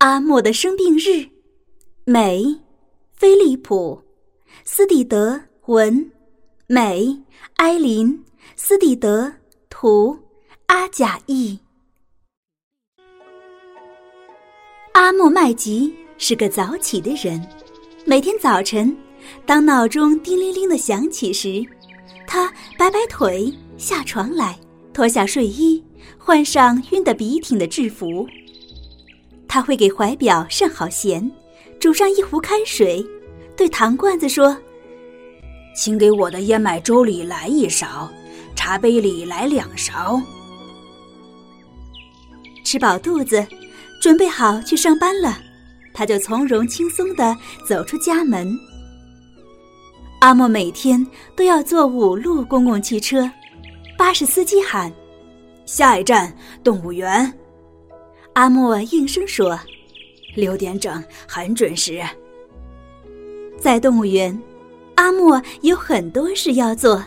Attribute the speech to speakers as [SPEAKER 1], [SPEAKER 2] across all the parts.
[SPEAKER 1] 阿莫的生病日，美，菲利普，斯蒂德文，美，埃琳，斯蒂德图，阿贾译。阿莫麦吉是个早起的人，每天早晨，当闹钟叮铃铃的响起时，他摆摆腿，下床来，脱下睡衣，换上熨得笔挺的制服。他会给怀表上好弦，煮上一壶开水，对糖罐子说：“
[SPEAKER 2] 请给我的燕麦粥里来一勺，茶杯里来两勺。”
[SPEAKER 1] 吃饱肚子，准备好去上班了，他就从容轻松地走出家门。阿莫每天都要坐五路公共汽车，巴士司机喊：“
[SPEAKER 2] 下一站，动物园。”
[SPEAKER 1] 阿莫应声说：“
[SPEAKER 2] 六点整，很准时。”
[SPEAKER 1] 在动物园，阿莫有很多事要做，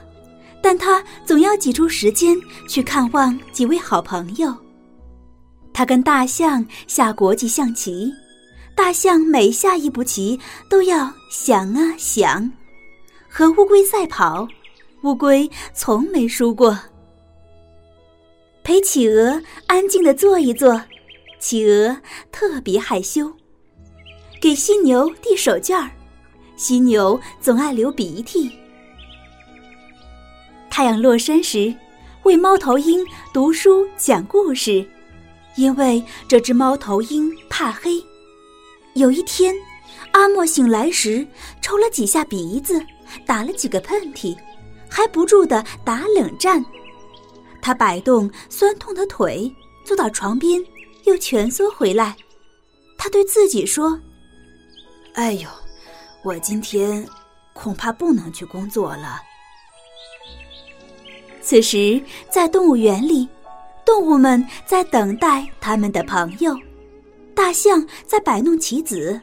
[SPEAKER 1] 但他总要挤出时间去看望几位好朋友。他跟大象下国际象棋，大象每下一步棋都要想啊想；和乌龟赛跑，乌龟从没输过。陪企鹅安静的坐一坐。企鹅特别害羞，给犀牛递手绢儿，犀牛总爱流鼻涕。太阳落山时，为猫头鹰读书讲故事，因为这只猫头鹰怕黑。有一天，阿莫醒来时抽了几下鼻子，打了几个喷嚏，还不住的打冷战。他摆动酸痛的腿，坐到床边。又蜷缩回来，他对自己说：“
[SPEAKER 2] 哎呦，我今天恐怕不能去工作了。”
[SPEAKER 1] 此时，在动物园里，动物们在等待他们的朋友。大象在摆弄棋子，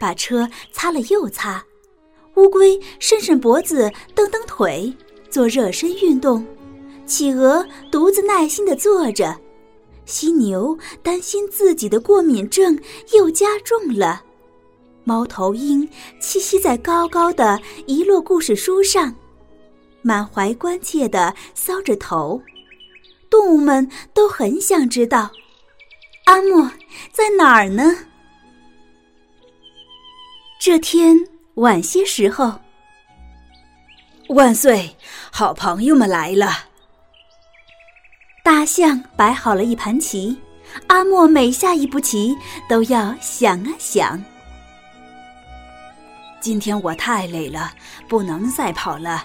[SPEAKER 1] 把车擦了又擦；乌龟伸伸脖子，蹬蹬腿，做热身运动；企鹅独自耐心的坐着。犀牛担心自己的过敏症又加重了，猫头鹰栖息在高高的一摞故事书上，满怀关切地搔着头。动物们都很想知道，阿莫在哪儿呢？这天晚些时候，
[SPEAKER 2] 万岁，好朋友们来了。
[SPEAKER 1] 大象摆好了一盘棋，阿莫每下一步棋都要想啊想。
[SPEAKER 2] 今天我太累了，不能再跑了。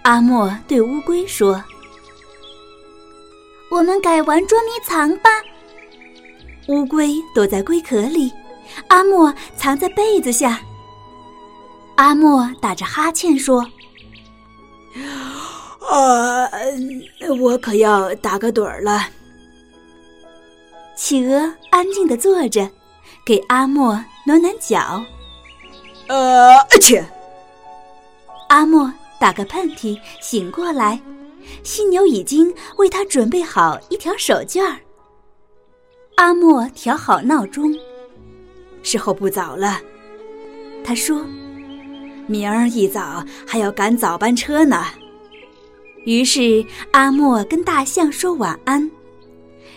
[SPEAKER 1] 阿莫对乌龟说：“
[SPEAKER 3] 我们改玩捉迷藏吧。”
[SPEAKER 1] 乌龟躲在龟壳里，阿莫藏在被子下。阿莫打着哈欠说。
[SPEAKER 2] 啊，我可要打个盹儿了。
[SPEAKER 1] 企鹅安静的坐着，给阿莫暖暖脚。
[SPEAKER 2] 呃，切！
[SPEAKER 1] 阿莫打个喷嚏，醒过来。犀牛已经为他准备好一条手绢儿。阿莫调好闹钟，
[SPEAKER 2] 时候不早了。
[SPEAKER 1] 他说：“
[SPEAKER 2] 明儿一早还要赶早班车呢。”
[SPEAKER 1] 于是阿莫跟大象说晚安，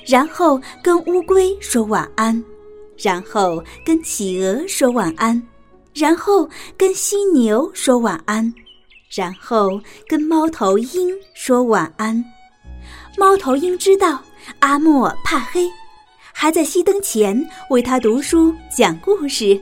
[SPEAKER 1] 然后跟乌龟说晚安，然后跟企鹅说晚安，然后跟犀牛说晚安，然后跟猫头鹰说晚安。猫头鹰知道阿莫怕黑，还在熄灯前为他读书讲故事。